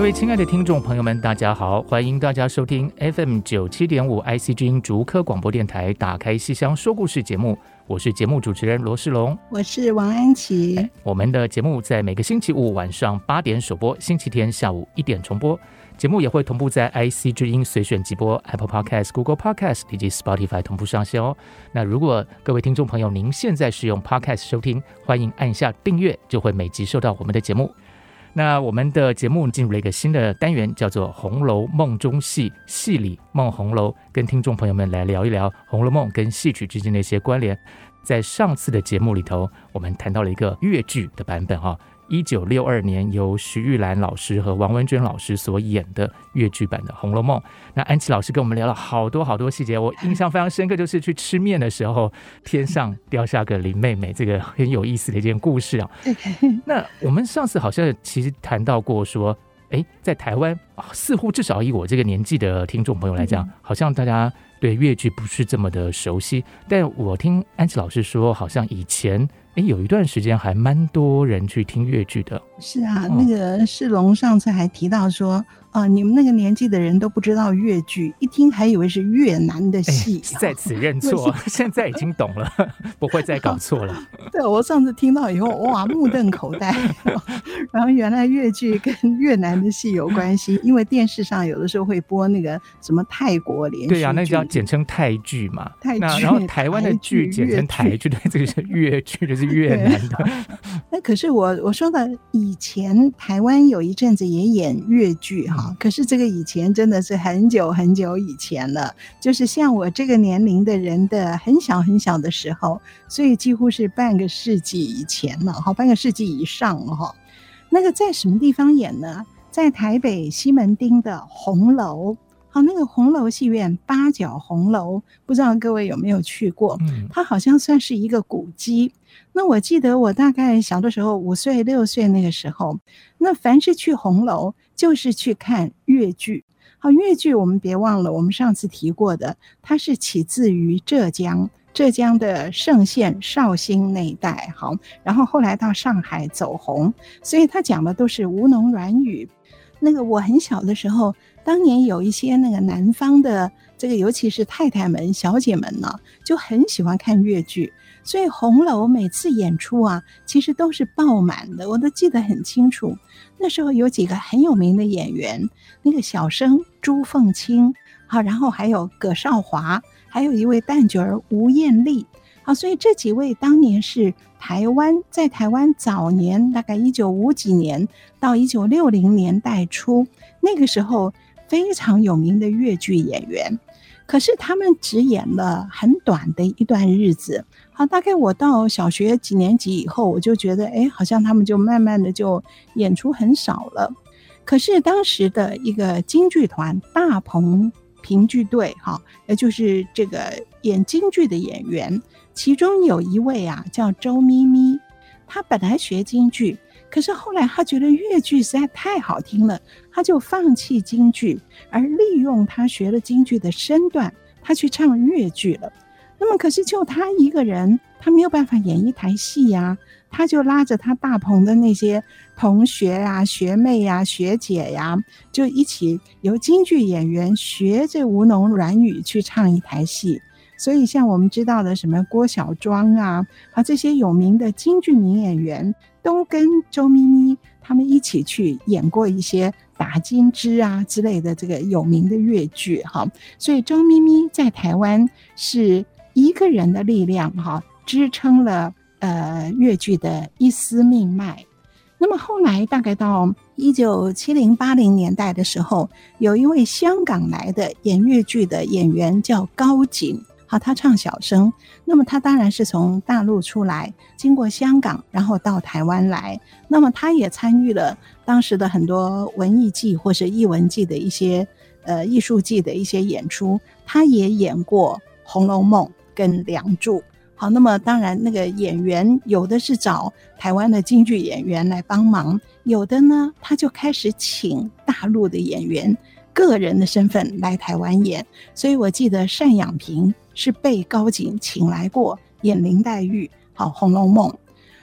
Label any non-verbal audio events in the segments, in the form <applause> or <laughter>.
各位亲爱的听众朋友们，大家好，欢迎大家收听 FM 九七点五 IC 之音竹科广播电台《打开西厢说故事》节目。我是节目主持人罗世龙，我是王安琪。我们的节目在每个星期五晚上八点首播，星期天下午一点重播。节目也会同步在 IC 之音随选直播、Apple Podcast、Google Podcast 以及 Spotify 同步上线哦。那如果各位听众朋友您现在是用 Podcast 收听，欢迎按下订阅，就会每集收到我们的节目。那我们的节目进入了一个新的单元，叫做《红楼梦中戏》，戏里梦红楼，跟听众朋友们来聊一聊《红楼梦》跟戏曲之间的一些关联。在上次的节目里头，我们谈到了一个越剧的版本，哈。一九六二年由徐玉兰老师和王文娟老师所演的粤剧版的《红楼梦》，那安琪老师跟我们聊了好多好多细节，我印象非常深刻，就是去吃面的时候，天上掉下个林妹妹，这个很有意思的一件故事啊。那我们上次好像其实谈到过说，哎，在台湾似乎至少以我这个年纪的听众朋友来讲，好像大家对粤剧不是这么的熟悉，但我听安琪老师说，好像以前。哎，有一段时间还蛮多人去听粤剧的。是啊，那个世龙上次还提到说。啊，你们那个年纪的人都不知道粤剧，一听还以为是越南的戏。哎、在此认 <laughs> 错，现在已经懂了，<laughs> 不会再搞错了。<laughs> 对，我上次听到以后，哇，目瞪口呆。然后原来越剧跟越南的戏有关系，因为电视上有的时候会播那个什么泰国连续剧。对呀、啊，那叫简称泰剧嘛。泰剧。然后台湾的剧简称台剧，对，这个是粤剧，就是越南的。那可是我我说的，以前台湾有一阵子也演越剧哈。可是这个以前真的是很久很久以前了，就是像我这个年龄的人的很小很小的时候，所以几乎是半个世纪以前了，哈，半个世纪以上了，哈。那个在什么地方演呢？在台北西门町的红楼，好，那个红楼戏院八角红楼，不知道各位有没有去过？嗯，它好像算是一个古迹。那我记得我大概小的时候五岁六岁那个时候，那凡是去红楼，就是去看粤剧。好，粤剧我们别忘了，我们上次提过的，它是起自于浙江，浙江的嵊县绍兴那一带。好，然后后来到上海走红，所以他讲的都是吴侬软语。那个我很小的时候，当年有一些那个南方的这个，尤其是太太们、小姐们呢，就很喜欢看粤剧。所以红楼每次演出啊，其实都是爆满的，我都记得很清楚。那时候有几个很有名的演员，那个小生朱凤清，好，然后还有葛少华，还有一位旦角儿吴艳丽，好，所以这几位当年是台湾在台湾早年，大概一九五几年到一九六零年代初，那个时候非常有名的粤剧演员。可是他们只演了很短的一段日子。好，大概我到小学几年级以后，我就觉得，哎，好像他们就慢慢的就演出很少了。可是当时的一个京剧团大鹏评剧队，哈，也就是这个演京剧的演员，其中有一位啊叫周咪咪，他本来学京剧。可是后来他觉得越剧实在太好听了，他就放弃京剧，而利用他学了京剧的身段，他去唱越剧了。那么可是就他一个人，他没有办法演一台戏呀，他就拉着他大鹏的那些同学呀、学妹呀、学姐呀，就一起由京剧演员学着吴侬软语去唱一台戏。所以，像我们知道的什么郭小庄啊，啊这些有名的京剧名演员，都跟周咪咪他们一起去演过一些打金枝啊之类的这个有名的粤剧哈。所以，周咪咪在台湾是一个人的力量哈，支撑了呃粤剧的一丝命脉。那么后来大概到一九七零八零年代的时候，有一位香港来的演粤剧的演员叫高锦，好，他唱小生。那么他当然是从大陆出来，经过香港，然后到台湾来。那么他也参与了当时的很多文艺季或是艺文季的一些呃艺术季的一些演出。他也演过《红楼梦》跟《梁祝》。好，那么当然，那个演员有的是找台湾的京剧演员来帮忙，有的呢，他就开始请大陆的演员，个人的身份来台湾演。所以我记得单仰平是被高锦请来过演林黛玉，好，《红楼梦》。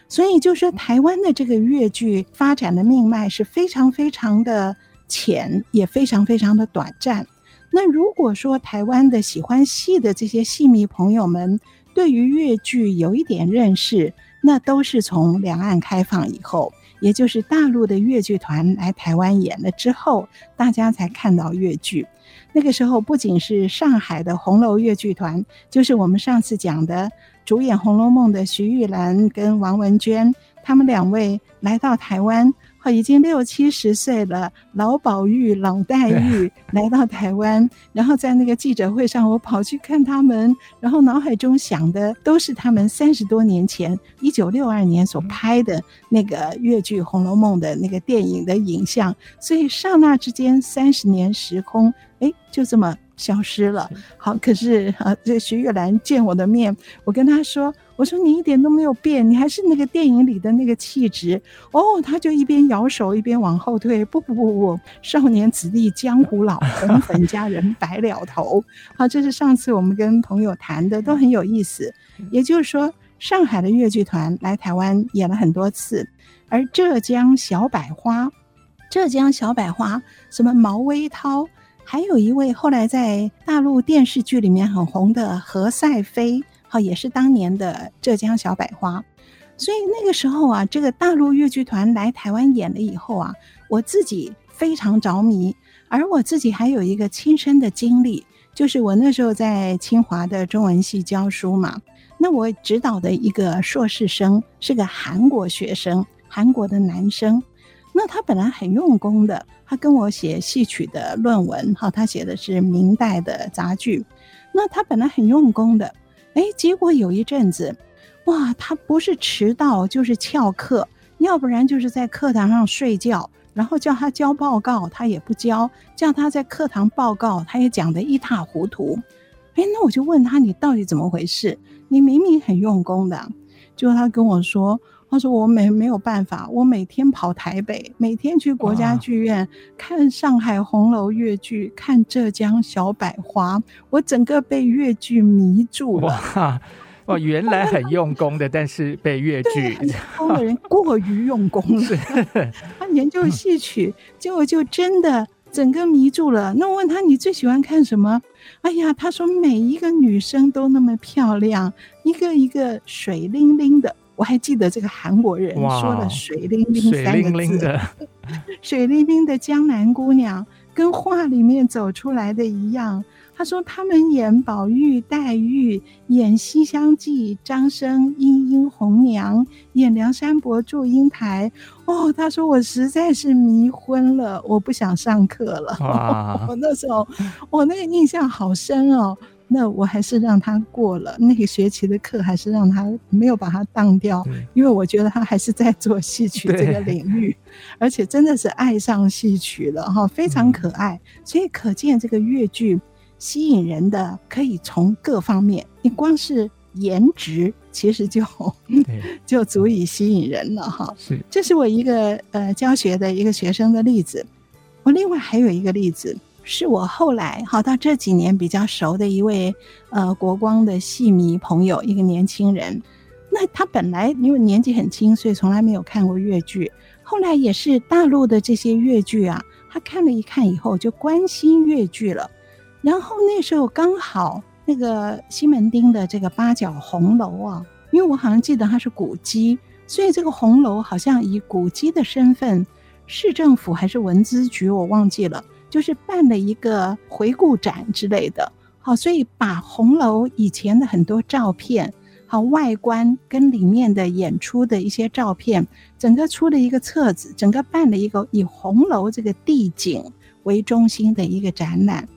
所以就说台湾的这个粤剧发展的命脉是非常非常的浅，也非常非常的短暂。那如果说台湾的喜欢戏的这些戏迷朋友们，对于粤剧有一点认识，那都是从两岸开放以后，也就是大陆的粤剧团来台湾演了之后，大家才看到粤剧。那个时候，不仅是上海的红楼粤剧团，就是我们上次讲的主演《红楼梦》的徐玉兰跟王文娟，他们两位来到台湾。已经六七十岁了，老宝玉、老黛玉来到台湾，然后在那个记者会上，我跑去看他们，然后脑海中想的都是他们三十多年前，一九六二年所拍的那个越剧《红楼梦》的那个电影的影像，所以刹那之间，三十年时空，哎，就这么。消失了，好，可是啊，这徐玉兰见我的面，我跟她说：“我说你一点都没有变，你还是那个电影里的那个气质。”哦，她就一边摇手一边往后退，不不不不，少年子弟江湖老，红粉佳人白了头。<laughs> 好，这是上次我们跟朋友谈的，都很有意思。也就是说，上海的越剧团来台湾演了很多次，而浙江小百花，浙江小百花，什么毛微涛。还有一位后来在大陆电视剧里面很红的何赛飞，哈，也是当年的浙江小百花。所以那个时候啊，这个大陆越剧团来台湾演了以后啊，我自己非常着迷。而我自己还有一个亲身的经历，就是我那时候在清华的中文系教书嘛，那我指导的一个硕士生是个韩国学生，韩国的男生。那他本来很用功的，他跟我写戏曲的论文，哈，他写的是明代的杂剧。那他本来很用功的，哎，结果有一阵子，哇，他不是迟到就是翘课，要不然就是在课堂上睡觉，然后叫他交报告，他也不交；叫他在课堂报告，他也讲得一塌糊涂。哎，那我就问他，你到底怎么回事？你明明很用功的，就他跟我说。他说：“我没没有办法，我每天跑台北，每天去国家剧院看上海红楼越剧，看浙江小百花，我整个被越剧迷住了。哇，哦，原来很用功的，但是被越剧很用功的人过于用功了。他研究戏曲，结果就真的整个迷住了。那我问他，你最喜欢看什么？哎呀，他说每一个女生都那么漂亮，一个一个水灵灵的。”我还记得这个韩国人说的“水灵灵”三个字，水灵灵的，<laughs> 水灵灵的江南姑娘，跟画里面走出来的一样。他说他们演宝玉、黛玉，演《西厢记》，张生、莺莺红娘，演梁山伯、祝英台。哦，他说我实在是迷昏了，我不想上课了。<laughs> 我那时候，我那个印象好深哦。那我还是让他过了那个学期的课，还是让他没有把他当掉，因为我觉得他还是在做戏曲这个领域，而且真的是爱上戏曲了哈，非常可爱。所以可见这个越剧吸引人的可以从各方面，你光是颜值其实就 <laughs> 就足以吸引人了哈。是，这是我一个呃教学的一个学生的例子。我另外还有一个例子。是我后来好到这几年比较熟的一位呃国光的戏迷朋友，一个年轻人。那他本来因为年纪很轻，所以从来没有看过粤剧。后来也是大陆的这些粤剧啊，他看了一看以后就关心粤剧了。然后那时候刚好那个西门町的这个八角红楼啊，因为我好像记得它是古迹，所以这个红楼好像以古迹的身份，市政府还是文资局我忘记了。就是办了一个回顾展之类的，好，所以把红楼以前的很多照片，好外观跟里面的演出的一些照片，整个出了一个册子，整个办了一个以红楼这个地景为中心的一个展览。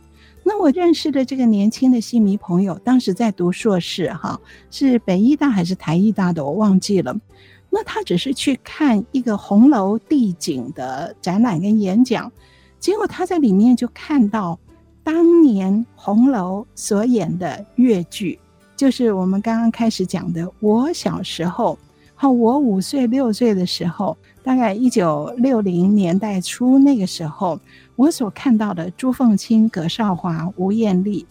那我认识的这个年轻的戏迷朋友，当时在读硕士，哈，是北艺大还是台艺大的，我忘记了。那他只是去看一个红楼地景的展览跟演讲，结果他在里面就看到当年红楼所演的越剧，就是我们刚刚开始讲的。我小时候，好，我五岁六岁的时候，大概一九六零年代初那个时候，我所看到的朱凤清、葛少华、吴艳丽。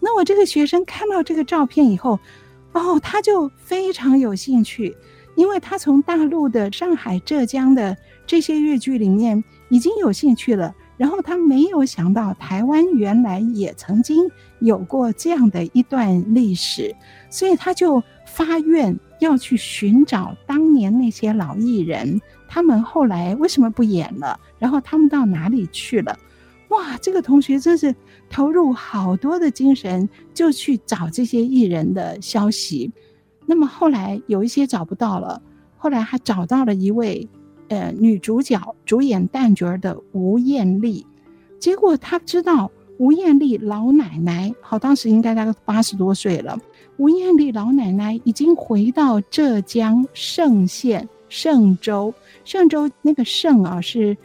那我这个学生看到这个照片以后，哦，他就非常有兴趣。因为他从大陆的上海、浙江的这些粤剧里面已经有兴趣了，然后他没有想到台湾原来也曾经有过这样的一段历史，所以他就发愿要去寻找当年那些老艺人，他们后来为什么不演了？然后他们到哪里去了？哇，这个同学真是投入好多的精神，就去找这些艺人的消息。那么后来有一些找不到了，后来还找到了一位，呃，女主角主演旦角的吴艳丽，结果他知道吴艳丽老奶奶，好，当时应该大概八十多岁了。吴艳丽老奶奶已经回到浙江嵊县嵊州，嵊州那个嵊啊是，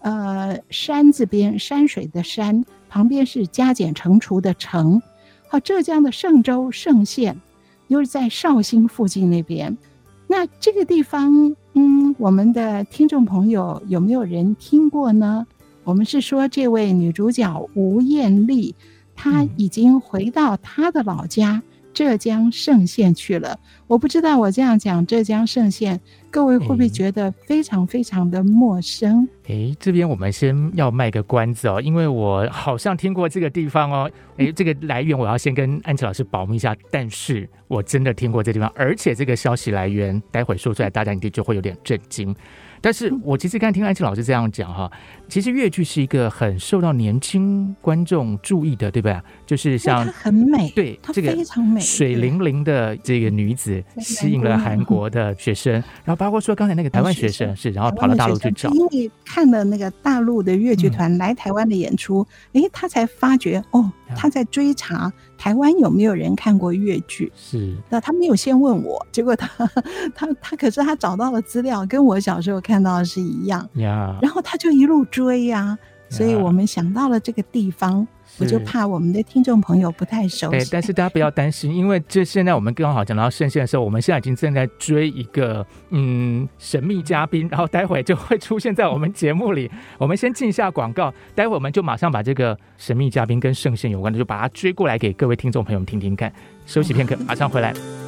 呃，山字边山水的山，旁边是加减乘除的乘，好，浙江的嵊州嵊县。就是在绍兴附近那边，那这个地方，嗯，我们的听众朋友有没有人听过呢？我们是说这位女主角吴艳丽，她已经回到她的老家。浙江嵊县去了，我不知道我这样讲浙江嵊县，各位会不会觉得非常非常的陌生？诶，这边我们先要卖个关子哦，因为我好像听过这个地方哦。诶，这个来源我要先跟安琪老师保密一下，但是我真的听过这地方，而且这个消息来源待会说出来，大家一定就会有点震惊。但是我其实刚才听安琪老师这样讲哈，其实粤剧是一个很受到年轻观众注意的，对不对？就是像很美，对，这个非常美，水灵灵的这个女子吸引了韩国的学生，然后包括说刚才那个台湾学生是，然后跑到大陆去找，因为看了那个大陆的越剧团来台湾的演出，哎，他才发觉哦，他在追查。台湾有没有人看过越剧？是，那他没有先问我，结果他 <laughs> 他他可是他找到了资料，跟我小时候看到的是一样呀。然后他就一路追呀，所以我们想到了这个地方。我就怕我们的听众朋友不太熟悉，但是大家不要担心，因为这现在我们刚好讲到圣线的时候，我们现在已经正在追一个嗯神秘嘉宾，然后待会就会出现在我们节目里。我们先进一下广告，待会我们就马上把这个神秘嘉宾跟圣线有关的，就把它追过来给各位听众朋友们听听看。休息片刻，马上回来。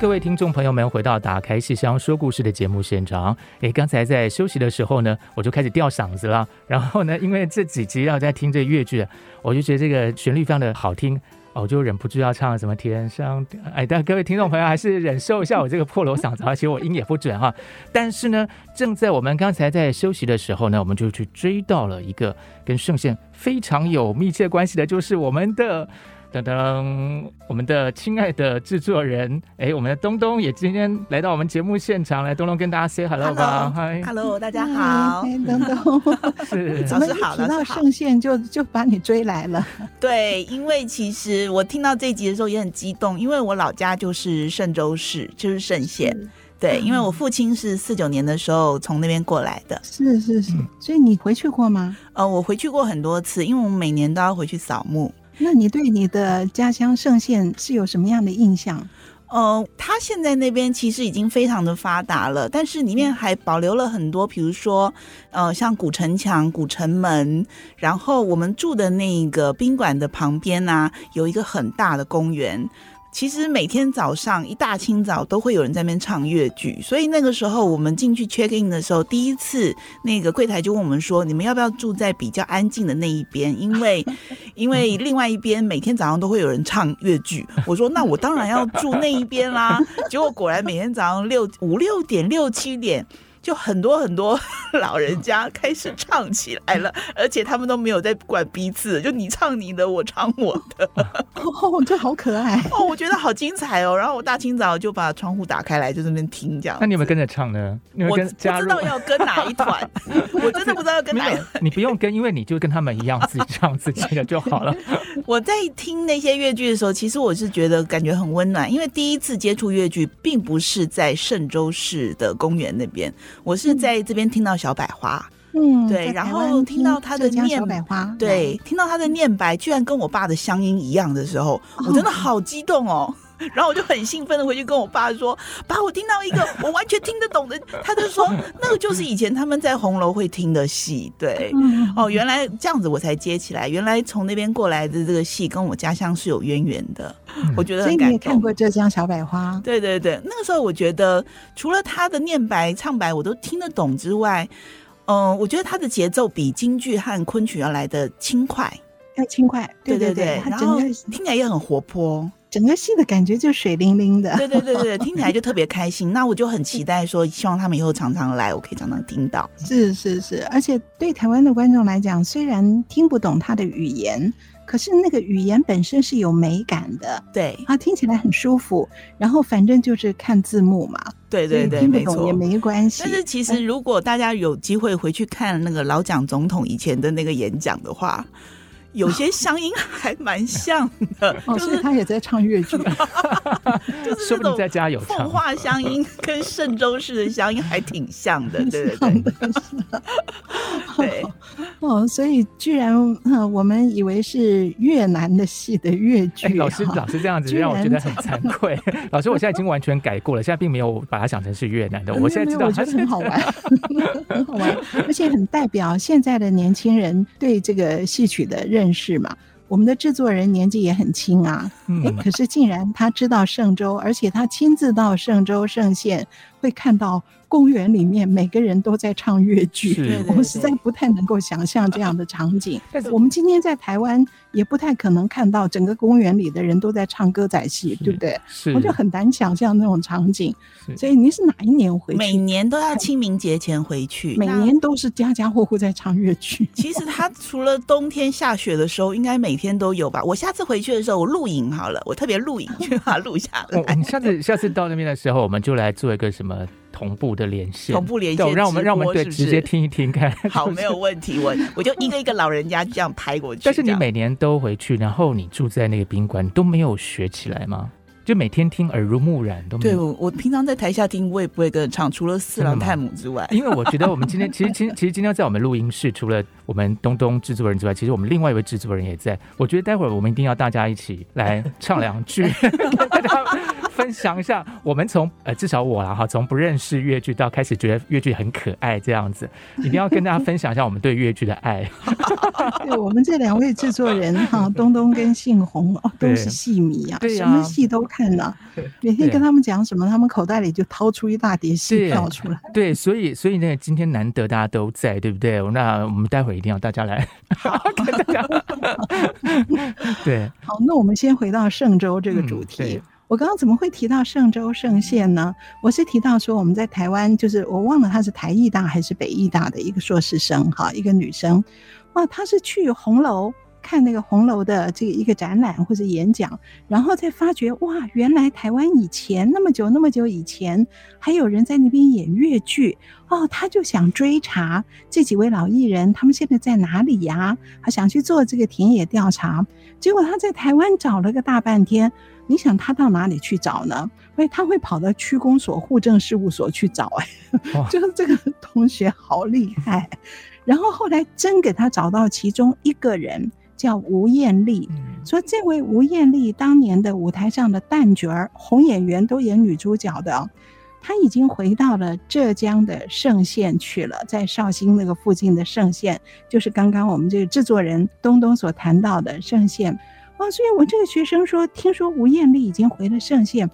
各位听众朋友们回到《打开戏箱说故事》的节目现场。诶，刚才在休息的时候呢，我就开始吊嗓子了。然后呢，因为这几集要在听这粤剧，我就觉得这个旋律非常的好听，我就忍不住要唱什么天上。哎，但各位听众朋友还是忍受一下我这个破锣嗓子，而且我音也不准哈。但是呢，正在我们刚才在休息的时候呢，我们就去追到了一个跟嵊县非常有密切关系的，就是我们的。噔噔，我们的亲爱的制作人，哎，我们的东东也今天来到我们节目现场，来，东东跟大家 say hello 吧，嗨，hello，大家好，东东，<laughs> 是，老师好，老师好，嵊县就就把你追来了，<laughs> 对，因为其实我听到这一集的时候也很激动，因为我老家就是嵊州市，就是嵊县，对，因为我父亲是四九年的时候从那边过来的，是是是，所以你回去过吗？呃，我回去过很多次，因为我们每年都要回去扫墓。那你对你的家乡圣县是有什么样的印象？呃，它现在那边其实已经非常的发达了，但是里面还保留了很多，比如说，呃，像古城墙、古城门，然后我们住的那个宾馆的旁边呢、有一个很大的公园。其实每天早上一大清早都会有人在那边唱粤剧，所以那个时候我们进去 check in 的时候，第一次那个柜台就问我们说：“你们要不要住在比较安静的那一边？因为 <laughs> 因为另外一边每天早上都会有人唱粤剧。”我说：“那我当然要住那一边啦。”结果果然每天早上六五六点六七点。就很多很多 <laughs> 老人家开始唱起来了，而且他们都没有在管彼此，就你唱你的，我唱我的，<laughs> 哦，这好可爱哦，我觉得好精彩哦。然后我大清早就把窗户打开来，就在那边听这样。那你有没有跟着唱呢？你有有跟我不知道要跟哪一团，<laughs> 我真的不知道要跟哪一团。你不用跟，因为你就跟他们一样，自己唱自己的就好了。我在听那些粤剧的时候，其实我是觉得感觉很温暖，因为第一次接触粤剧，并不是在嵊州市的公园那边。我是在这边听到小百花，嗯，对，然后听到他的念白花，对，听到他的念白，居然跟我爸的乡音一样的时候，我真的好激动哦。然后我就很兴奋的回去跟我爸说：“爸，我听到一个我完全听得懂的。”他就说：“那个就是以前他们在红楼会听的戏。”对，哦，原来这样子我才接起来，原来从那边过来的这个戏跟我家乡是有渊源的。我觉得很感动。所以你也看过浙江小百花？对对对，那个时候我觉得除了他的念白唱白我都听得懂之外，嗯，我觉得他的节奏比京剧和昆曲要来的轻快，要轻快。对对对，对，然后听起来也很活泼。整个戏的感觉就水灵灵的，对对对对，<laughs> 听起来就特别开心。那我就很期待说，希望他们以后常常来，我可以常常听到。是是是，而且对台湾的观众来讲，虽然听不懂他的语言，可是那个语言本身是有美感的，对，啊，听起来很舒服。然后反正就是看字幕嘛，对对对，听不懂也没关系。但是其实如果大家有机会回去看那个老蒋总统以前的那个演讲的话。有些乡音还蛮像的，<laughs> 哦，所以他也在唱粤剧，<laughs> 就是那种在家有奉化乡音跟嵊州市的乡音还挺像的，对 <laughs> 对对，对，哦，所以居然我们以为是越南的戏的粤剧，老师老师这样子让我觉得很惭愧。老师，我现在已经完全改过了，现在并没有把它想成是越南的，我现在知道，我觉得很好玩，很好玩，而且很代表现在的年轻人对这个戏曲的认识。是嘛？我们的制作人年纪也很轻啊，嗯，可是竟然他知道嵊州，而且他亲自到嵊州嵊县，会看到公园里面每个人都在唱粤剧，我们实在不太能够想象这样的场景。但是我们今天在台湾也不太可能看到整个公园里的人都在唱歌仔戏，对不对？是，我就很难想象那种场景。所以您是哪一年回去？每年都要清明节前回去，每年都是家家户户在唱粤剧。其实他除了冬天下雪的时候，应该每天都有吧？我下次回去的时候，我录影好了，我特别录影去把它录下来。你下次下次到那边的时候，我们就来做一个什么？同步的连线，同步连线，让我们让我们对直接听一听看。<laughs> 好，没有问题，我我就一个一个老人家这样拍过去。但是你每年都回去，然后你住在那个宾馆，都没有学起来吗？就每天听耳濡目染都没有。对，我我平常在台下听，我也不会跟着唱，除了四郎探母之外。因为我觉得我们今天其实 <laughs> 其实其实今天在我们录音室，除了我们东东制作人之外，其实我们另外一位制作人也在。我觉得待会儿我们一定要大家一起来唱两句，<laughs> 跟大家分享一下。我们从呃至少我啦哈，从不认识粤剧到开始觉得粤剧很可爱这样子，一定要跟大家分享一下我们对粤剧的爱。<laughs> 对，我们这两位制作人哈，<laughs> 东东跟信鸿哦，都是戏迷啊，对什么戏都看。看了，每天跟他们讲什么，他们口袋里就掏出一大叠戏票出来。对，所以所以那个今天难得大家都在，对不对？那我们待会儿一定要大家来，好，<laughs> 跟大家。<laughs> 对，好，那我们先回到嵊州这个主题。嗯、我刚刚怎么会提到嵊州嵊县呢？我是提到说我们在台湾，就是我忘了她是台艺大还是北艺大的一个硕士生，哈，一个女生，哇，她是去红楼。看那个红楼的这个一个展览或者演讲，然后再发觉哇，原来台湾以前那么久那么久以前还有人在那边演越剧哦，他就想追查这几位老艺人他们现在在哪里呀？他想去做这个田野调查，结果他在台湾找了个大半天，你想他到哪里去找呢？因为他会跑到区公所、户政事务所去找，哎，<laughs> 就是这个同学好厉害。然后后来真给他找到其中一个人。叫吴艳丽，说这位吴艳丽当年的舞台上的旦角儿，红演员都演女主角的，她已经回到了浙江的嵊县去了，在绍兴那个附近的嵊县，就是刚刚我们这个制作人东东所谈到的嵊县。哦，所以我这个学生说，听说吴艳丽已经回了嵊县，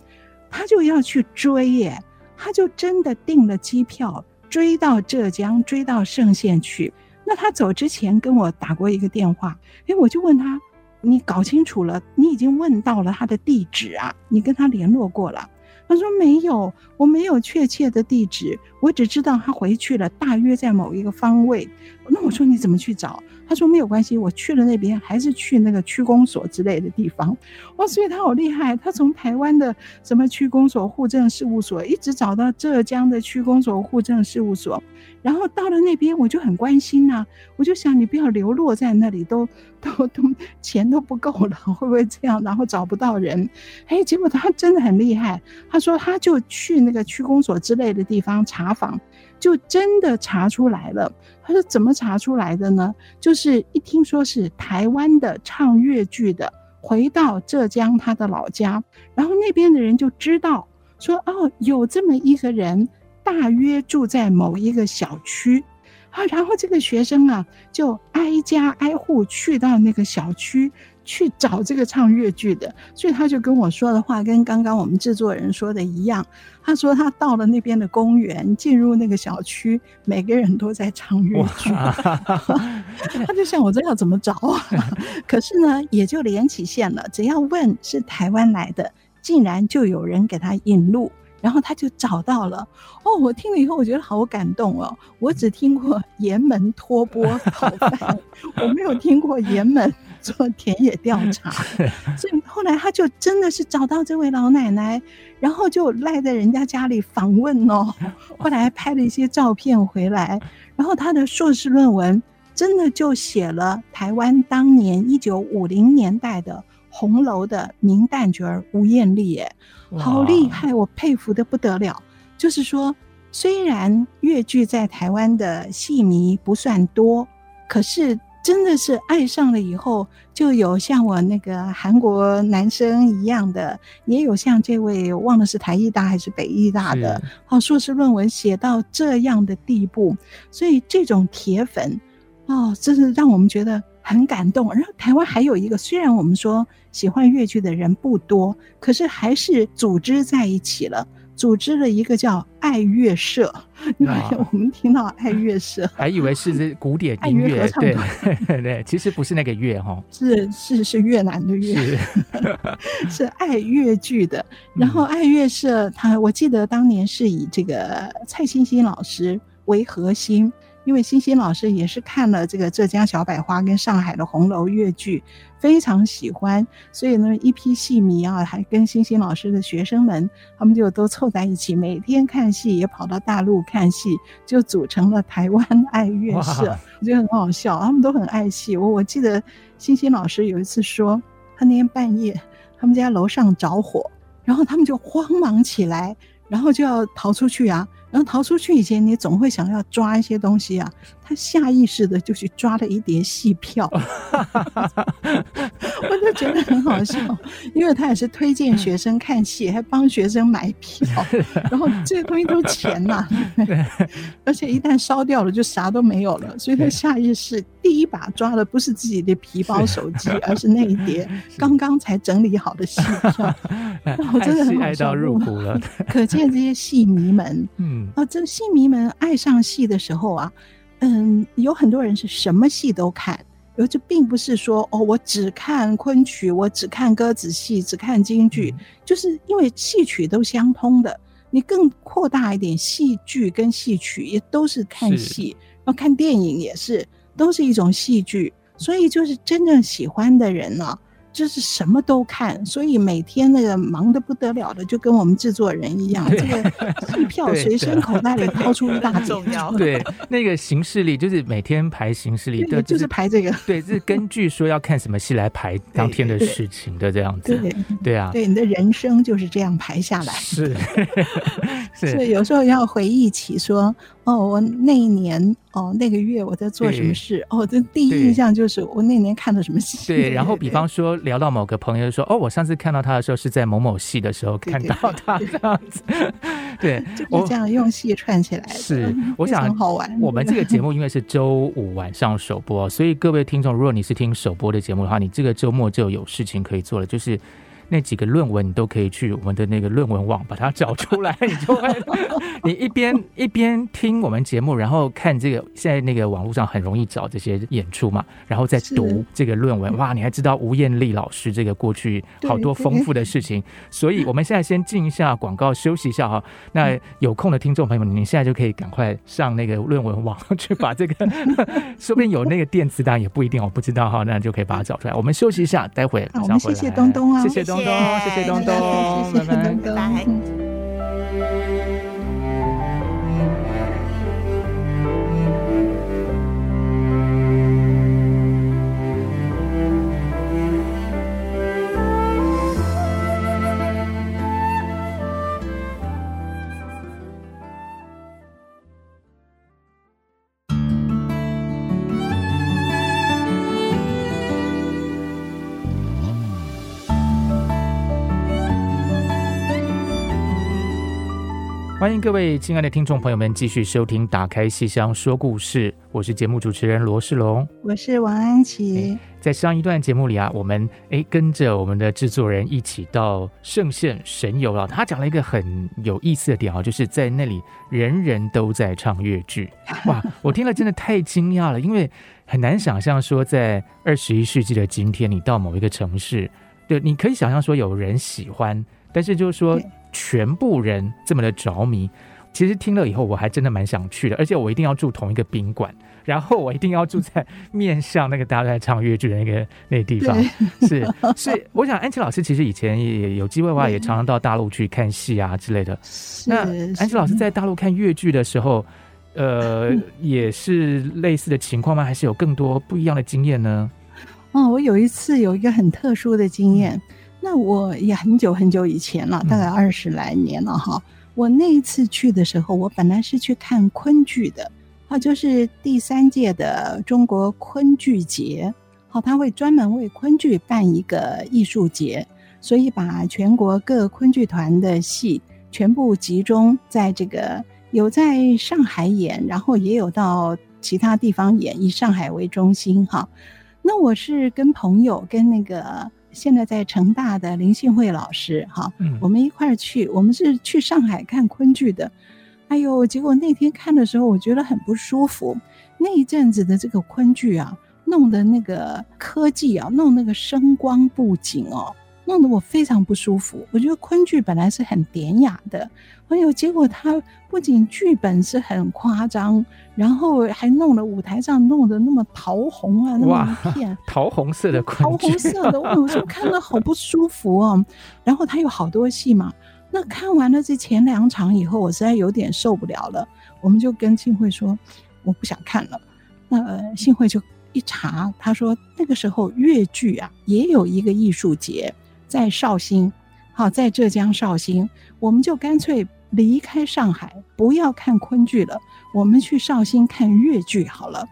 他就要去追耶，他就真的订了机票，追到浙江，追到嵊县去。那他走之前跟我打过一个电话，哎，我就问他，你搞清楚了，你已经问到了他的地址啊，你跟他联络过了？他说没有，我没有确切的地址，我只知道他回去了，大约在某一个方位。那我说你怎么去找？他说没有关系，我去了那边，还是去那个区公所之类的地方。哇，所以他好厉害，他从台湾的什么区公所、户政事务所，一直找到浙江的区公所、户政事务所。然后到了那边，我就很关心呐、我就想你不要流落在那里，都都都钱都不够了，会不会这样？然后找不到人，哎，结果他真的很厉害，他说他就去那个区公所之类的地方查访，就真的查出来了。他说怎么查出来的呢？就是一听说是台湾的唱粤剧的，回到浙江他的老家，然后那边的人就知道说哦，有这么一个人。大约住在某一个小区，啊，然后这个学生啊，就挨家挨户去到那个小区去找这个唱越剧的，所以他就跟我说的话跟刚刚我们制作人说的一样。他说他到了那边的公园，进入那个小区，每个人都在唱越剧，<laughs> 他就想我这要怎么找啊？<laughs> 可是呢，也就连起线了，只要问是台湾来的，竟然就有人给他引路。然后他就找到了哦，我听了以后我觉得好感动哦。我只听过盐门托钵讨饭，<laughs> 我没有听过盐门做田野调查。<laughs> 所以后来他就真的是找到这位老奶奶，然后就赖在人家家里访问哦。后来还拍了一些照片回来，然后他的硕士论文真的就写了台湾当年一九五零年代的红楼的名旦角儿吴艳丽耶。好厉害，我佩服的不得了。就是说，虽然粤剧在台湾的戏迷不算多，可是真的是爱上了以后，就有像我那个韩国男生一样的，也有像这位忘了是台艺大还是北艺大的，哦，硕士论文写到这样的地步，所以这种铁粉，哦，真是让我们觉得。很感动，然后台湾还有一个，虽然我们说喜欢粤剧的人不多，可是还是组织在一起了，组织了一个叫爱乐社。因为我们听到爱乐社，<laughs> 还以为是这古典音乐，合唱对 <laughs> 对，其实不是那个乐哈，是是是越南的乐，是，<laughs> 是爱乐剧的。然后爱乐社，他我记得当年是以这个蔡欣欣老师为核心。因为欣欣老师也是看了这个浙江小百花跟上海的红楼粤剧，非常喜欢，所以呢，一批戏迷啊，还跟欣欣老师的学生们，他们就都凑在一起，每天看戏，也跑到大陆看戏，就组成了台湾爱乐社。我觉得很好笑，他们都很爱戏。我我记得欣欣老师有一次说，他那天半夜，他们家楼上着火，然后他们就慌忙起来，然后就要逃出去啊。然后逃出去以前，你总会想要抓一些东西啊。他下意识的就去抓了一叠戏票，<laughs> 我就觉得很好笑，因为他也是推荐学生看戏，还帮学生买票，然后这些东西都是钱呐、<laughs> 啊，而且一旦烧掉了就啥都没有了，所以他下意识第一把抓的不是自己的皮包、手机，<laughs> 而是那一叠刚刚才整理好的戏票。我真的很好笑，入骨了。可见这些戏迷们，嗯。啊，这戏迷们爱上戏的时候啊，嗯，有很多人是什么戏都看，而这并不是说哦，我只看昆曲，我只看歌子戏，只看京剧，嗯、就是因为戏曲都相通的。你更扩大一点，戏剧跟戏曲也都是看戏，然后看电影也是，都是一种戏剧。所以就是真正喜欢的人呢、啊。就是什么都看，所以每天那个忙得不得了的，就跟我们制作人一样，对这个戏票 <laughs> 随身口袋里掏出一大重要。对，那个行事历就是每天排行事历，对，就是排这个。<laughs> 对，<laughs> 是根据说要看什么戏来排当天的事情的这样子。对，对啊，对，你的人生就是这样排下来。是，是。所以有时候要回忆起说，哦，我那一年哦，那个月我在做什么事？哦，这第一印象就是我那年看了什么戏。对，<laughs> 然后比方说聊到某个朋友说，哦，我上次看到他的时候是在某某戏的时候看到他这样子。<laughs> 对，就是这样用戏串起来。是，我想很好玩。我们这个 <laughs> 节目因为是周五晚上首播，所以各位听众，如果你是听首播的节目的话，你这个周末就有事情可以做了，就是。那几个论文你都可以去我们的那个论文网把它找出来，你就会 <laughs> 你一边一边听我们节目，然后看这个现在那个网络上很容易找这些演出嘛，然后再读这个论文。哇，你还知道吴艳丽老师这个过去好多丰富的事情，所以 <laughs> 我们现在先进一下广告，休息一下哈。那有空的听众朋友们，你现在就可以赶快上那个论文网去把这个，<laughs> 说不定有那个电子档也不一定，我不知道哈，那就可以把它找出来。我们休息一下，待会马上回来。谢谢东东啊，谢谢东东。谢谢东东，谢谢东东，拜拜。欢迎各位亲爱的听众朋友们继续收听《打开戏箱说故事》，我是节目主持人罗世龙，我是王安琪。在上一段节目里啊，我们诶跟着我们的制作人一起到圣县神游了。他讲了一个很有意思的点啊，就是在那里人人都在唱越剧。<laughs> 哇，我听了真的太惊讶了，因为很难想象说在二十一世纪的今天，你到某一个城市，对，你可以想象说有人喜欢，但是就是说。全部人这么的着迷，其实听了以后我还真的蛮想去的，而且我一定要住同一个宾馆，然后我一定要住在面向那个大家在唱粤剧的那个那个地方。是，所以我想安琪老师其实以前也有机会的话，也常常到大陆去看戏啊之类的。那安琪老师在大陆看粤剧的时候，呃，<laughs> 也是类似的情况吗？还是有更多不一样的经验呢？哦，我有一次有一个很特殊的经验。那我也很久很久以前了，大概二十来年了哈。我那一次去的时候，我本来是去看昆剧的，啊，就是第三届的中国昆剧节，好，他会专门为昆剧办一个艺术节，所以把全国各昆剧团的戏全部集中在这个，有在上海演，然后也有到其他地方演，以上海为中心哈。那我是跟朋友跟那个。现在在成大的林信惠老师，哈，我们一块儿去，我们是去上海看昆剧的。哎呦，结果那天看的时候，我觉得很不舒服。那一阵子的这个昆剧啊，弄的那个科技啊，弄那个声光布景哦。弄得我非常不舒服。我觉得昆剧本来是很典雅的，哎呦，结果他不仅剧本是很夸张，然后还弄了舞台上弄得那么桃红啊，那么一片桃红色的昆剧，桃红色的，我有时候看了好不舒服哦。然后他有好多戏嘛，那看完了这前两场以后，我实在有点受不了了，我们就跟信惠说，我不想看了。那信惠就一查，他说那个时候粤剧啊也有一个艺术节。在绍兴，好，在浙江绍兴，我们就干脆离开上海，不要看昆剧了，我们去绍兴看粤剧好了。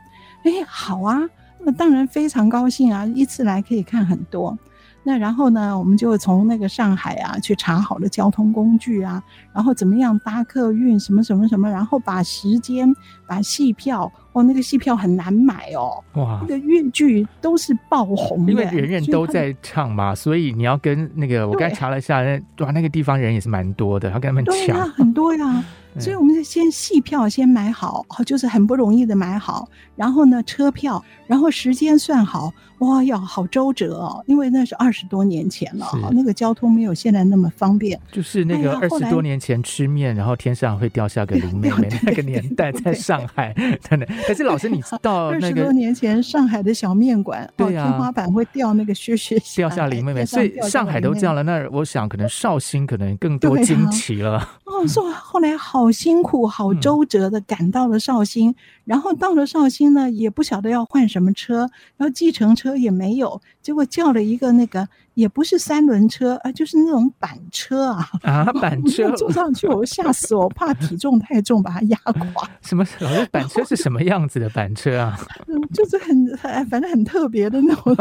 哎，好啊，那当然非常高兴啊，一次来可以看很多。那然后呢，我们就从那个上海啊去查好了交通工具啊，然后怎么样搭客运什么什么什么，然后把时间、把戏票，哦，那个戏票很难买哦，哇，那个粤剧都是爆红的，因为人人都在唱嘛，所以，所以你要跟那个我刚才查了一下，哇，那个地方人也是蛮多的，要跟他们抢，啊、很多呀。<laughs> 所以我们就先戏票先买好，就是很不容易的买好，然后呢车票，然后时间算好，哇，呀好周折哦，因为那是二十多年前了，那个交通没有现在那么方便。就是那个二十多年前吃面，哎、然后天上会掉下个林妹妹那个年代，在上海 <laughs> 真的。可是老师，你到二十多年前上海的小面馆，对啊，天花板会掉那个屑屑 <laughs> 掉下林妹妹，所以上海都这样了，那我想可能绍兴可能更 <laughs> 多惊奇了。哦，说后来好辛苦、好周折的赶到了绍兴，嗯、然后到了绍兴呢，也不晓得要换什么车，然后计程车也没有，结果叫了一个那个也不是三轮车啊，就是那种板车啊啊，<laughs> 板车坐上去，我吓死我，怕体重太重把它压垮。<laughs> 什么？老师，板车是什么样子的板车啊？<laughs> 嗯，就是很很反正很特别的那种，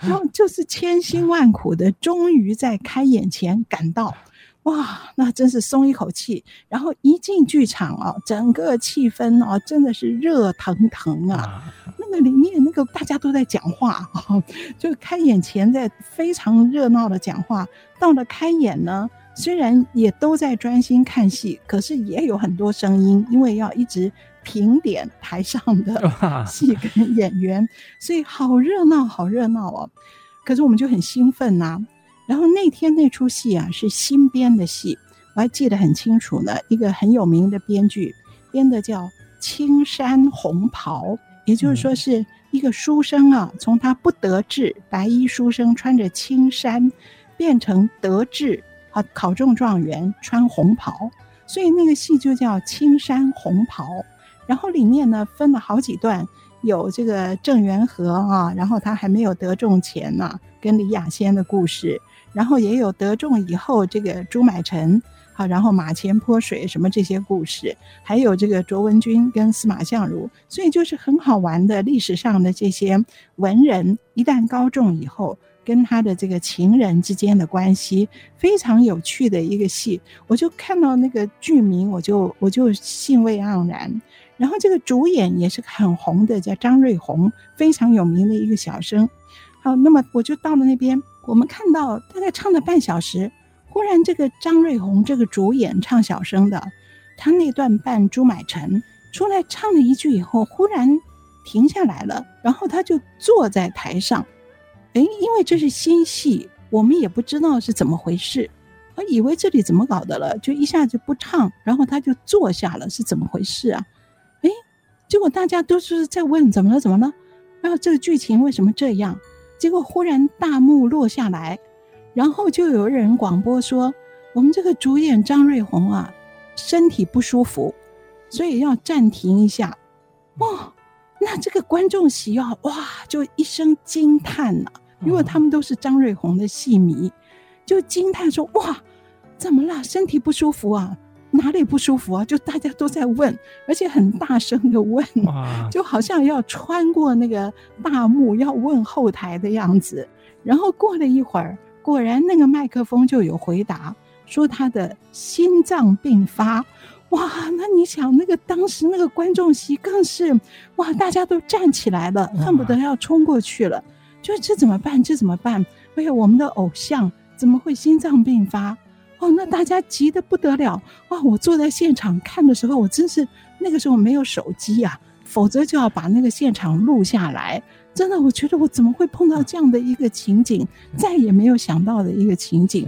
然后就是千辛万苦的，终于在开演前赶到。哇，那真是松一口气。然后一进剧场啊，整个气氛啊，真的是热腾腾啊。那个里面那个大家都在讲话啊，就开演前在非常热闹的讲话。到了开演呢，虽然也都在专心看戏，可是也有很多声音，因为要一直评点台上的 <laughs> 戏跟演员，所以好热闹，好热闹哦。可是我们就很兴奋呐。然后那天那出戏啊是新编的戏，我还记得很清楚呢。一个很有名的编剧编的叫《青山红袍》，也就是说是一个书生啊，从他不得志白衣书生穿着青衫，变成得志啊考中状元穿红袍，所以那个戏就叫《青山红袍》。然后里面呢分了好几段，有这个郑元和啊，然后他还没有得中前呢，跟李亚仙的故事。然后也有得中以后这个朱买臣，好，然后马前泼水什么这些故事，还有这个卓文君跟司马相如，所以就是很好玩的历史上的这些文人，一旦高中以后，跟他的这个情人之间的关系，非常有趣的一个戏。我就看到那个剧名，我就我就兴味盎然。然后这个主演也是很红的，叫张瑞红，非常有名的一个小生。好，那么我就到了那边。我们看到大概唱了半小时，忽然这个张瑞红这个主演唱小生的，他那段扮朱买臣出来唱了一句以后，忽然停下来了，然后他就坐在台上，哎，因为这是新戏，我们也不知道是怎么回事，我以为这里怎么搞的了，就一下子不唱，然后他就坐下了，是怎么回事啊？哎，结果大家都是在问怎么了，怎么了？然后这个剧情为什么这样？结果忽然大幕落下来，然后就有人广播说：“我们这个主演张瑞红啊，身体不舒服，所以要暂停一下。”哇，那这个观众席啊，哇，就一声惊叹了，因为他们都是张瑞红的戏迷，就惊叹说：“哇，怎么了？身体不舒服啊？”哪里不舒服啊？就大家都在问，而且很大声的问，<laughs> 就好像要穿过那个大幕要问后台的样子。然后过了一会儿，果然那个麦克风就有回答，说他的心脏病发。哇，那你想，那个当时那个观众席更是哇，大家都站起来了，恨不得要冲过去了。就这怎么办？这怎么办？哎呀，我们的偶像怎么会心脏病发？哦，那大家急得不得了哇！我坐在现场看的时候，我真是那个时候没有手机啊，否则就要把那个现场录下来。真的，我觉得我怎么会碰到这样的一个情景，再也没有想到的一个情景。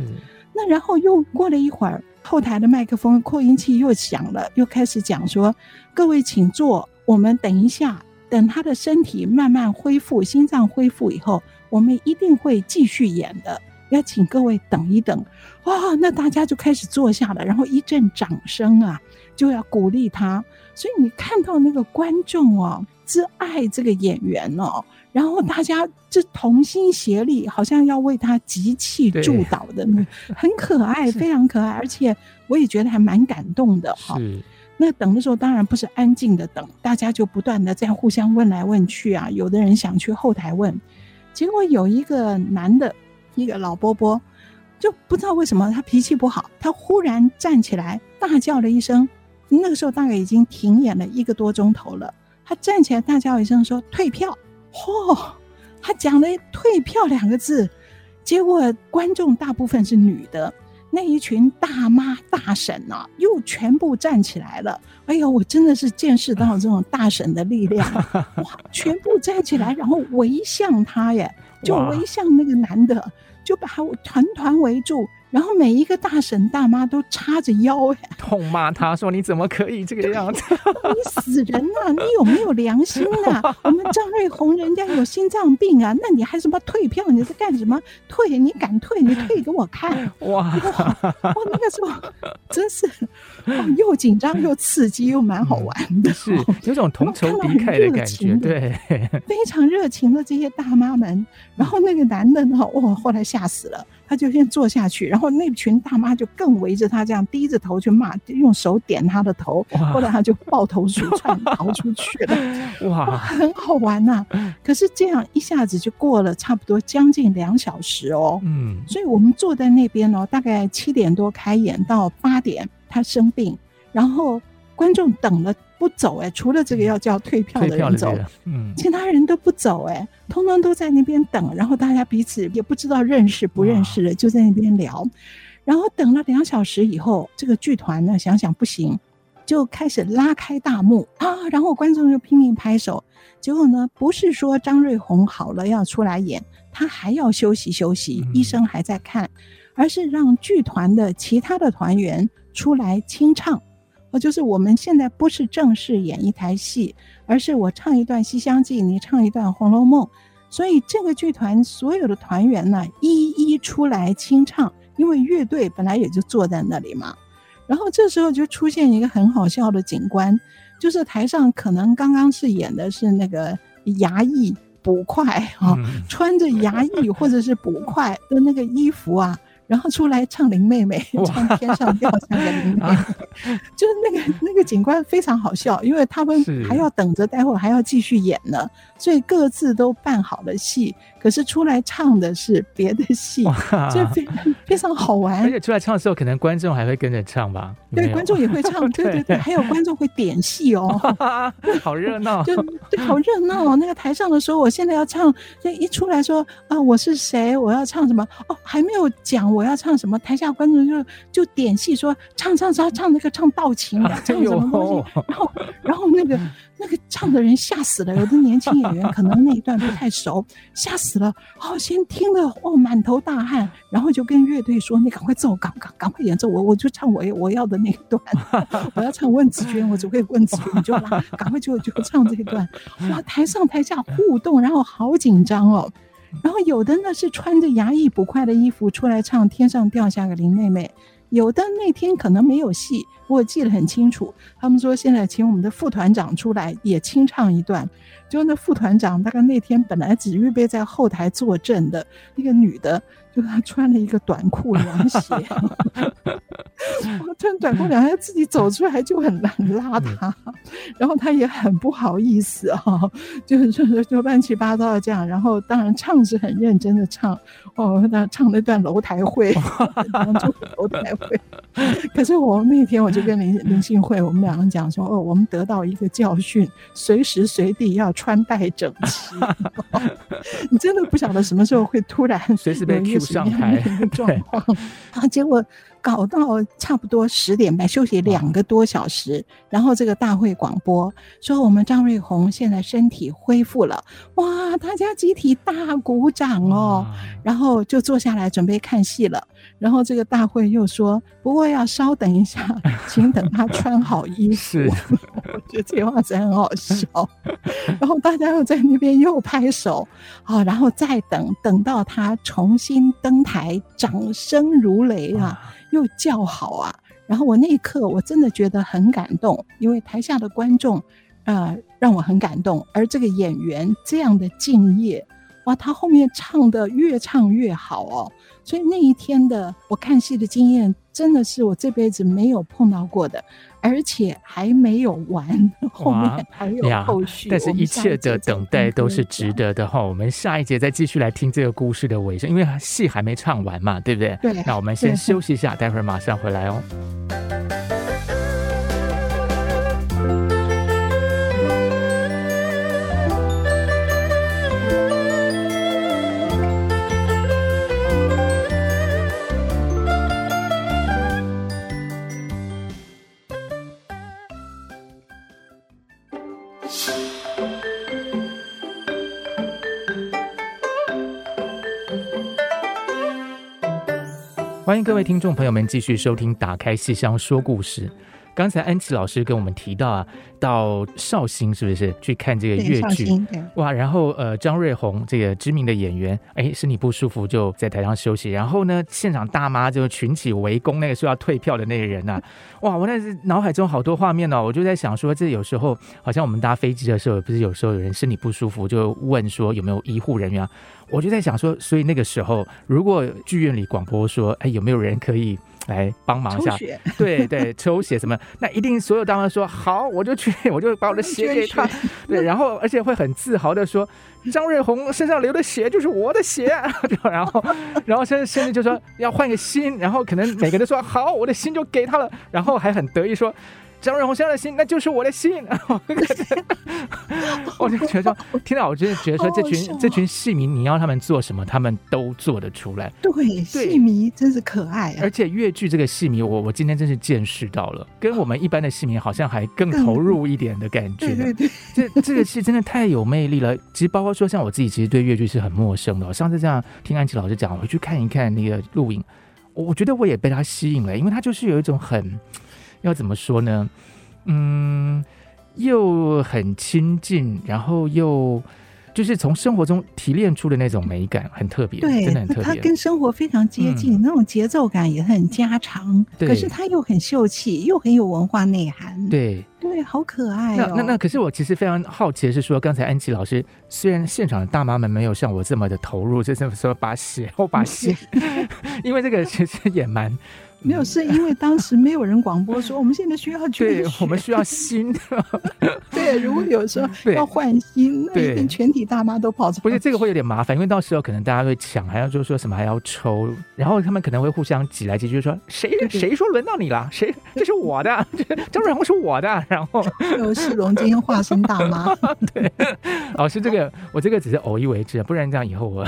那然后又过了一会儿，后台的麦克风扩音器又响了，又开始讲说：“各位请坐，我们等一下，等他的身体慢慢恢复，心脏恢复以后，我们一定会继续演的。”要请各位等一等，哇！那大家就开始坐下了，然后一阵掌声啊，就要鼓励他。所以你看到那个观众哦，之爱这个演员哦，然后大家这同心协力，好像要为他集气助导的，对很可爱，<laughs> 非常可爱，而且我也觉得还蛮感动的哈。是那等的时候当然不是安静的等，大家就不断的在互相问来问去啊，有的人想去后台问，结果有一个男的。一个老伯伯，就不知道为什么他脾气不好，他忽然站起来大叫了一声。那个时候大概已经停演了一个多钟头了，他站起来大叫一声说：“退票！”嚯，他讲了“退票”两个字，结果观众大部分是女的，那一群大妈大婶呐，又全部站起来了。哎呦，我真的是见识到这种大婶的力量，<laughs> 哇，全部站起来，然后围向他耶，就围向那个男的。就把他团团围住，然后每一个大婶大妈都叉着腰哎，痛骂他说：“你怎么可以这个样子？你死人呐、啊！<laughs> 你有没有良心啊？我们张瑞红人家有心脏病啊，那你还什么退票？你在干什么？退？你敢退？你退给我看！哇 <laughs> 哇，哇！那个时候真是又紧张又刺激又蛮好玩的，<laughs> 是有种同仇敌忾的感觉，对，非常热情的这些大妈们。然后那个男的呢，哇！后来吓死了。”他就先坐下去，然后那群大妈就更围着他，这样低着头去骂，用手点他的头。后来他就抱头鼠 <laughs> 窜逃出去了。哇，很好玩呐、啊！可是这样一下子就过了差不多将近两小时哦。嗯，所以我们坐在那边哦，大概七点多开演到八点，他生病，然后观众等了。不走哎、欸，除了这个要叫退票的人走，嗯，其他人都不走哎、欸，通通都在那边等，然后大家彼此也不知道认识不认识的，就在那边聊，然后等了两小时以后，这个剧团呢想想不行，就开始拉开大幕啊，然后观众就拼命拍手，结果呢不是说张瑞红好了要出来演，他还要休息休息，医生还在看，而是让剧团的其他的团员出来清唱。哦，就是我们现在不是正式演一台戏，而是我唱一段《西厢记》，你唱一段《红楼梦》，所以这个剧团所有的团员呢，一一出来清唱，因为乐队本来也就坐在那里嘛。然后这时候就出现一个很好笑的景观，就是台上可能刚刚是演的是那个衙役捕快啊，穿着衙役或者是捕快的那个衣服啊。然后出来唱林妹妹，<laughs> 唱天上掉下的林妹妹，<laughs> 就是那个那个警官非常好笑，因为他们还要等着，待会儿还要继续演呢，所以各自都办好了戏。可是出来唱的是别的戏，就非常非常好玩。而且出来唱的时候，可能观众还会跟着唱吧？对，观众也会唱，<laughs> 对对对，还有观众会点戏哦，<laughs> 好热闹，<laughs> 就对，好热闹哦。那个台上的时候，我现在要唱，就一出来说啊，我是谁？我要唱什么？哦，还没有讲我要唱什么，台下观众就就点戏说唱唱唱唱那个唱道情，唱什么东西？然后然后那个。那个唱的人吓死了，有的年轻演员可能那一段不太熟，吓死了。哦，先听的哦，满头大汗，然后就跟乐队说：“你赶快奏，赶赶赶快演奏，我我就唱我我要的那一段，<laughs> 我要唱问紫鹃，我只会问紫鹃，你就拉，赶快就就唱这一段。”哇，台上台下互动，然后好紧张哦。然后有的呢是穿着衙役捕快的衣服出来唱《天上掉下个林妹妹》。有的那天可能没有戏，我记得很清楚。他们说现在请我们的副团长出来也清唱一段。就那副团长大概那天本来只预备在后台坐镇的一个女的，就他穿了一个短裤凉鞋，<laughs> 我穿短裤凉鞋自己走出来就很很邋遢，然后他也很不好意思啊，就是就就乱七八糟的这样。然后当然唱是很认真的唱。哦，那唱那段楼台会，<laughs> 楼台会。可是我那天我就跟林林信惠，我们两个讲说，哦，我们得到一个教训，随时随地要穿戴整齐。<laughs> 你真的不晓得什么时候会突然随时被 Q 上台的状况啊，结果。搞到差不多十点半，休息两个多小时，然后这个大会广播说我们张瑞红现在身体恢复了，哇，大家集体大鼓掌哦，然后就坐下来准备看戏了。然后这个大会又说，不过要稍等一下，请等他穿好衣服。<laughs> 我觉得这话真很好笑。<laughs> 然后大家又在那边又拍手，好，然后再等等到他重新登台，掌声如雷啊！又叫好啊！然后我那一刻我真的觉得很感动，因为台下的观众，呃，让我很感动，而这个演员这样的敬业，哇，他后面唱的越唱越好哦。所以那一天的我看戏的经验，真的是我这辈子没有碰到过的。而且还没有完，后面还有后续。但是一切的等待都是值得的哈。我们下一节再继续来听这个故事的尾声，因为戏还没唱完嘛，对不对？对。那我们先休息一下，待会儿马上回来哦。欢迎各位听众朋友们继续收听《打开戏箱说故事》。刚才安琪老师跟我们提到啊，到绍兴是不是去看这个越剧？哇，然后呃，张瑞红这个知名的演员，哎，身体不舒服就在台上休息。然后呢，现场大妈就群起围攻那个说要退票的那个人呐、啊。<laughs> 哇，我那是脑海中好多画面哦。我就在想说，这有时候好像我们搭飞机的时候，不是有时候有人身体不舒服就问说有没有医护人员啊？我就在想说，所以那个时候如果剧院里广播说，哎，有没有人可以？来帮忙一下，对对，<laughs> 抽血什么？那一定所有大妈说好，我就去，<laughs> 我就把我的血给他。对，然后而且会很自豪的说，张瑞红身上流的血就是我的血。<laughs> 然后，然后甚至甚至就说要换个心，然后可能每个都说好，我的心就给他了，然后还很得意说。张瑞红先生的心，那就是我的心。<laughs> 我就觉得说，<laughs> 听到我真的觉得说，这群、哦、这群戏迷，你要他们做什么，他们都做得出来。对，戏迷真是可爱啊！而且越剧这个戏迷，我我今天真是见识到了，跟我们一般的戏迷好像还更投入一点的感觉。<laughs> 对对对，这这个戏真的太有魅力了。其实包括说，像我自己，其实对越剧是很陌生的。我上次这样听安琪老师讲，我去看一看那个录影，我觉得我也被他吸引了，因为他就是有一种很。要怎么说呢？嗯，又很亲近，然后又就是从生活中提炼出的那种美感，很特别，对，真的很特别。它跟生活非常接近，嗯、那种节奏感也很家常。对，可是它又很秀气，又很有文化内涵。对对，好可爱哦。那那那，可是我其实非常好奇的是说，刚才安琪老师虽然现场的大妈们没有像我这么的投入，就是说把血后把血，<laughs> 因为这个其实也蛮。没有，是因为当时没有人广播说 <laughs> 我们现在需要捐血，对，我们需要新的。<laughs> 对，如果有时候 <laughs> 要换新，那一定全体大妈都跑出来。不是这个会有点麻烦，因为到时候可能大家会抢，还要就是说什么还要抽，然后他们可能会互相挤来挤去，说谁谁说轮到你了？谁这是我的？张瑞红是我的。然后有世龙今天化身大妈。对，老师这个我这个只是偶一为之，不然这样以后我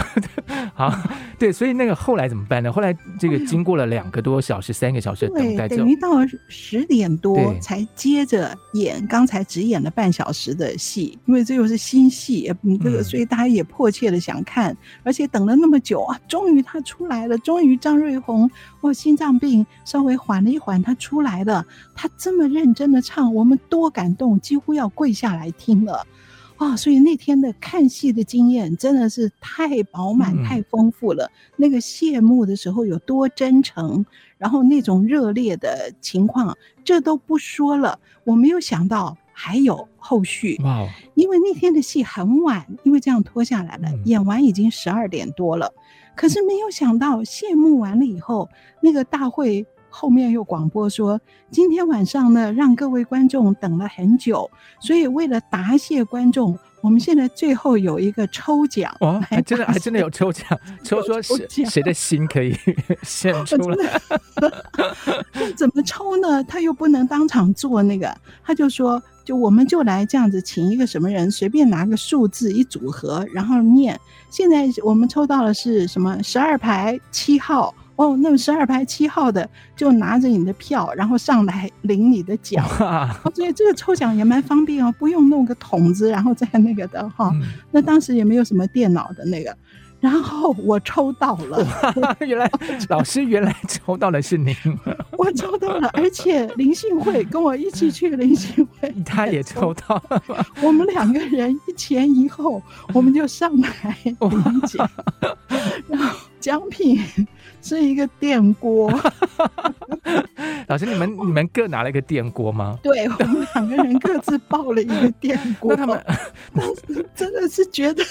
好对，所以那个后来怎么办呢？后来这个经过了两个多小时。十三个小时等待，等于到十点多才接着演刚才只演了半小时的戏，因为这又是新戏，嗯，这个所以大家也迫切的想看，而且等了那么久啊，终于他出来了，终于张瑞红，哇，心脏病稍微缓了一缓，他出来了，他这么认真的唱，我们多感动，几乎要跪下来听了。啊、哦，所以那天的看戏的经验真的是太饱满、太丰富了。嗯、那个谢幕的时候有多真诚，然后那种热烈的情况，这都不说了。我没有想到还有后续，哇！因为那天的戏很晚，因为这样拖下来了，嗯、演完已经十二点多了。可是没有想到谢幕完了以后，那个大会。后面又广播说，今天晚上呢，让各位观众等了很久，所以为了答谢观众，我们现在最后有一个抽奖哦，还真的还真的有抽奖，<laughs> 抽说谁谁的心可以 <laughs> 献出来？<laughs> 怎么抽呢？他又不能当场做那个，他就说，就我们就来这样子，请一个什么人随便拿个数字一组合，然后念。现在我们抽到的是什么？十二排七号。哦，那么十二排七号的就拿着你的票，然后上来领你的奖。哦，所以这个抽奖也蛮方便哦，不用弄个筒子，然后再那个的哈。嗯、那当时也没有什么电脑的那个，然后我抽到了。原来老师原来抽到的是您，<laughs> 我抽到了，而且林信惠跟我一起去，林信惠 <laughs> 他也抽到了，我们两个人一前一后，我们就上台领奖，然后奖品。是一个电锅，<laughs> 老师，你们你们各拿了一个电锅吗？<laughs> 对，我们两个人各自抱了一个电锅。那他们 <laughs> 当时真的是觉得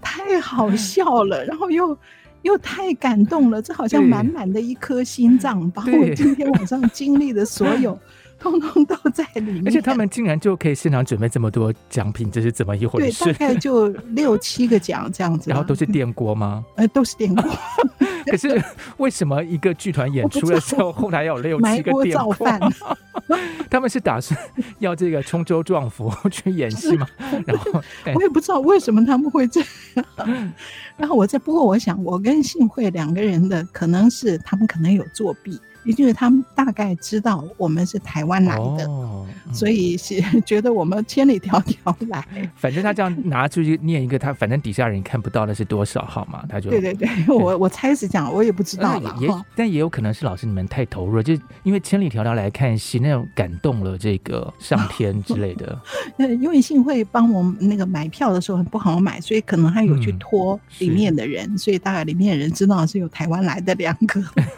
太好笑了，然后又又太感动了，这好像满满的一颗心脏，把我今天晚上经历的所有。<laughs> 通通都在里面，而且他们竟然就可以现场准备这么多奖品，这是怎么一回事？对，大概就六七个奖这样子，然后都是电锅吗？<laughs> 呃，都是电锅。<laughs> 可是为什么一个剧团演出的时候，后台要有六七个电锅？他们是打算要这个冲州撞佛去演戏吗？然后我也不知道为什么他们会这样。然后我在，不过我想，我跟信惠两个人的可能是他们可能有作弊。因为他们大概知道我们是台湾来的，所以是觉得我们千里迢迢来。反正他这样拿出去念一个，他反正底下人看不到的是多少号码，他就对对对，<laughs> 我我猜是这样，我也不知道了。也但也有可能是老师你们太投入了，就因为千里迢迢来看戏，那种感动了这个上天之类的。<laughs> 因为幸会帮我们那个买票的时候很不好买，所以可能他有去托里面的人，嗯、所以大概里面的人知道是有台湾来的两个，<laughs>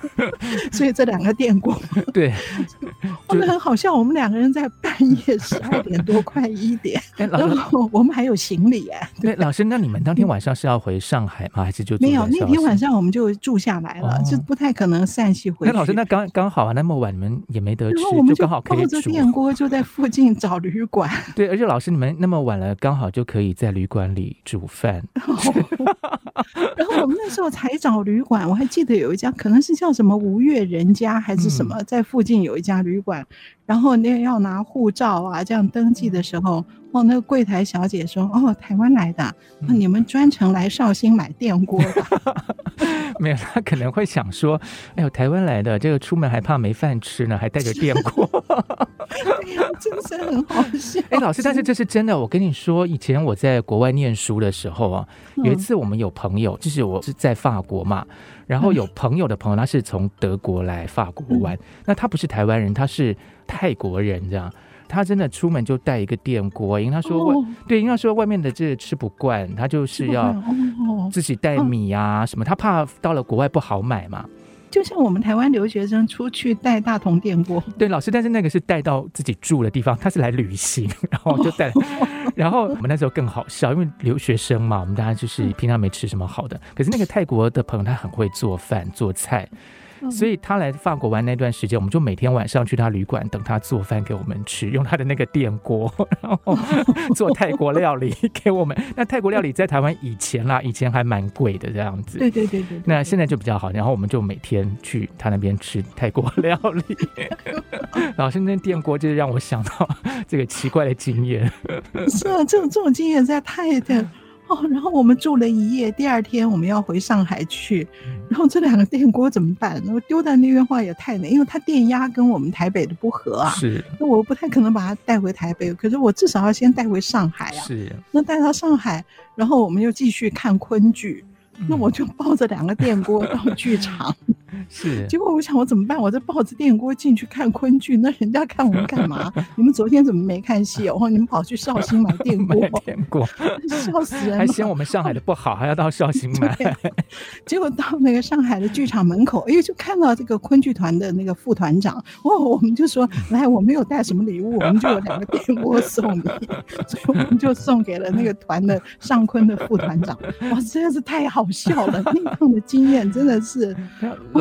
所以这两个电锅对，<laughs> 我们很好笑。我们两个人在半夜十二点多快一点，<laughs> 然后我们还有行李 <laughs> 哎。对，老师，那你们当天晚上是要回上海吗？还是就没有？那天晚上我们就住下来了，就不太可能散戏回去。那老师，那刚刚好啊，那么晚你们也没得吃，就刚好可以抱着电锅就在附近找旅馆。<laughs> 对，而且老师你们那么晚了，刚好就可以在旅馆里煮饭。然后我们那时候才找旅馆，我还记得有一家可能是叫什么吴越人家还是什么，在附近有一家旅馆。然后那要拿护照啊，这样登记的时候，哦，那个柜台小姐说：“哦，台湾来的，那你们专程来绍兴买电锅的。<laughs> ”没有，他可能会想说：“哎呦，台湾来的，这个出门还怕没饭吃呢，还带着电锅。<laughs> ”哎呀，真是很好笑。哎，老师，但是这是真的。我跟你说，以前我在国外念书的时候啊，有一次我们有朋友，就是我是在法国嘛。然后有朋友的朋友，他是从德国来法国玩，嗯、那他不是台湾人，他是泰国人，这样，他真的出门就带一个电锅，因为他说外，哦、对，因为他说外面的这吃不惯，他就是要自己带米啊什么，他怕到了国外不好买嘛。就像我们台湾留学生出去带大同电锅，<laughs> 对老师，但是那个是带到自己住的地方，他是来旅行，然后就带。<laughs> 然后我们那时候更好笑，因为留学生嘛，我们大家就是平常没吃什么好的，可是那个泰国的朋友他很会做饭做菜。所以他来法国玩那段时间，我们就每天晚上去他旅馆等他做饭给我们吃，用他的那个电锅，<laughs> 然后做泰国料理给我们。那泰国料理在台湾以前啦，以前还蛮贵的这样子。对对对对。那现在就比较好，然后我们就每天去他那边吃泰国料理。老师那电锅就是让我想到这个奇怪的经验。<laughs> 是啊，这种这种经验实在太的。哦，然后我们住了一夜，第二天我们要回上海去，<laughs> 然后这两个电锅怎么办？我丢在那边话也太难，因为它电压跟我们台北的不合啊。是，那我不太可能把它带回台北，可是我至少要先带回上海啊。是，那带到上海，然后我们又继续看昆剧。那我就抱着两个电锅到剧场，<laughs> 是。结果我想我怎么办？我这抱着电锅进去看昆剧，那人家看我们干嘛？<laughs> 你们昨天怎么没看戏哦？你们跑去绍兴买电锅，<laughs> 电锅，<laughs> 笑死人了！还嫌我们上海的不好，还要到绍兴买。结果到那个上海的剧场门口，哎呦，就看到这个昆剧团的那个副团长哦，我们就说来，我没有带什么礼物，我们就有两个电锅送你，所以我们就送给了那个团的上昆的副团长。哇，真的是太好。笑了，那样的经验真的是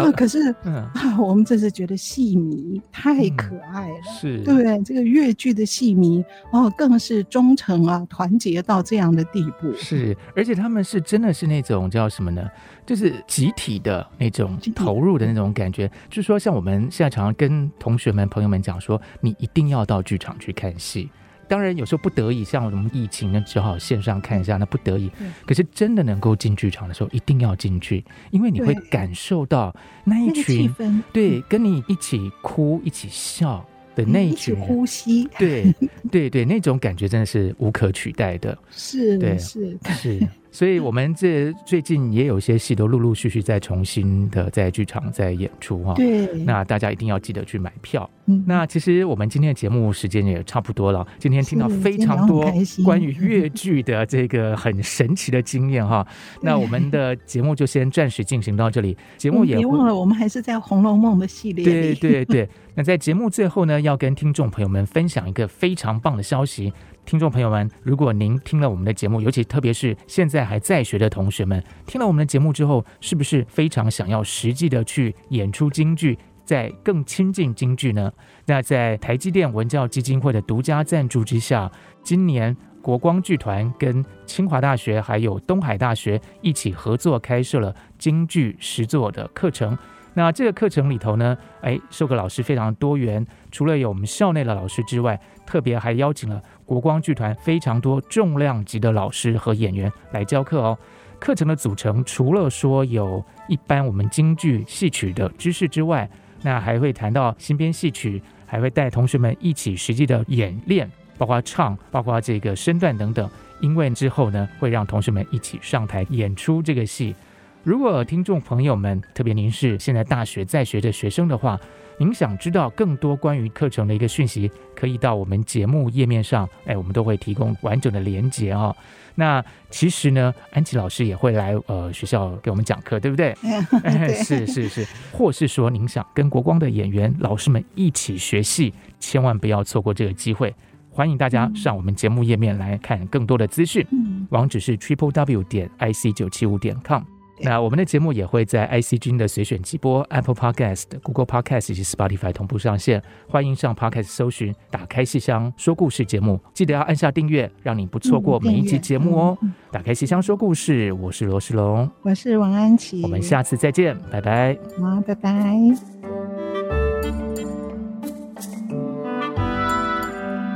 哇！可是、嗯、啊，我们这是觉得戏迷太可爱了，嗯、是对不对？这个粤剧的戏迷哦，更是忠诚啊，团结到这样的地步。是，而且他们是真的是那种叫什么呢？就是集体的那种投入的那种感觉。就是说，像我们现在常常跟同学们、朋友们讲说，你一定要到剧场去看戏。当然，有时候不得已，像我们疫情呢，只好线上看一下。那不得已，可是真的能够进剧场的时候，一定要进去，因为你会感受到那一群，对，跟你一起哭、一起笑的那一群人，呼吸，对，对，对，那种感觉真的是无可取代的。是，对，是，<laughs> 是。所以，我们这最近也有一些戏都陆陆续续在重新的在剧场在演出哈。对，那大家一定要记得去买票。嗯，那其实我们今天的节目时间也差不多了。今天听到非常多关于越剧的这个很神奇的经验哈。<laughs> 那我们的节目就先暂时进行到这里。<laughs> 节目也别忘了，我们还是在《红楼梦》的系列。对对对。那在节目最后呢，要跟听众朋友们分享一个非常棒的消息。听众朋友们，如果您听了我们的节目，尤其特别是现在还在学的同学们，听了我们的节目之后，是不是非常想要实际的去演出京剧，在更亲近京剧呢？那在台积电文教基金会的独家赞助之下，今年国光剧团跟清华大学还有东海大学一起合作开设了京剧实作的课程。那这个课程里头呢，哎，授课老师非常多元，除了有我们校内的老师之外，特别还邀请了国光剧团非常多重量级的老师和演员来教课哦。课程的组成除了说有一般我们京剧戏曲的知识之外，那还会谈到新编戏曲，还会带同学们一起实际的演练，包括唱，包括这个身段等等。因为之后呢，会让同学们一起上台演出这个戏。如果听众朋友们，特别您是现在大学在学的学生的话，您想知道更多关于课程的一个讯息，可以到我们节目页面上，哎，我们都会提供完整的连接哦。那其实呢，安琪老师也会来呃学校给我们讲课，对不对？<laughs> 对 <laughs> 是是是，或是说您想跟国光的演员老师们一起学戏，千万不要错过这个机会。欢迎大家上我们节目页面来看更多的资讯，嗯、网址是 triple w 点 i c 九七五点 com。那我们的节目也会在 IC 君的随选直播、Apple Podcast、Google Podcast 以及 Spotify 同步上线。欢迎上 Podcast 搜寻“打开戏箱说故事”节目，记得要按下订阅，让你不错过每一集节目哦。嗯、打开戏箱说故事，我是罗世龙，我是王安琪，我们下次再见，拜拜。好，拜拜。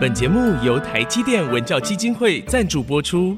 本节目由台积电文教基金会赞助播出。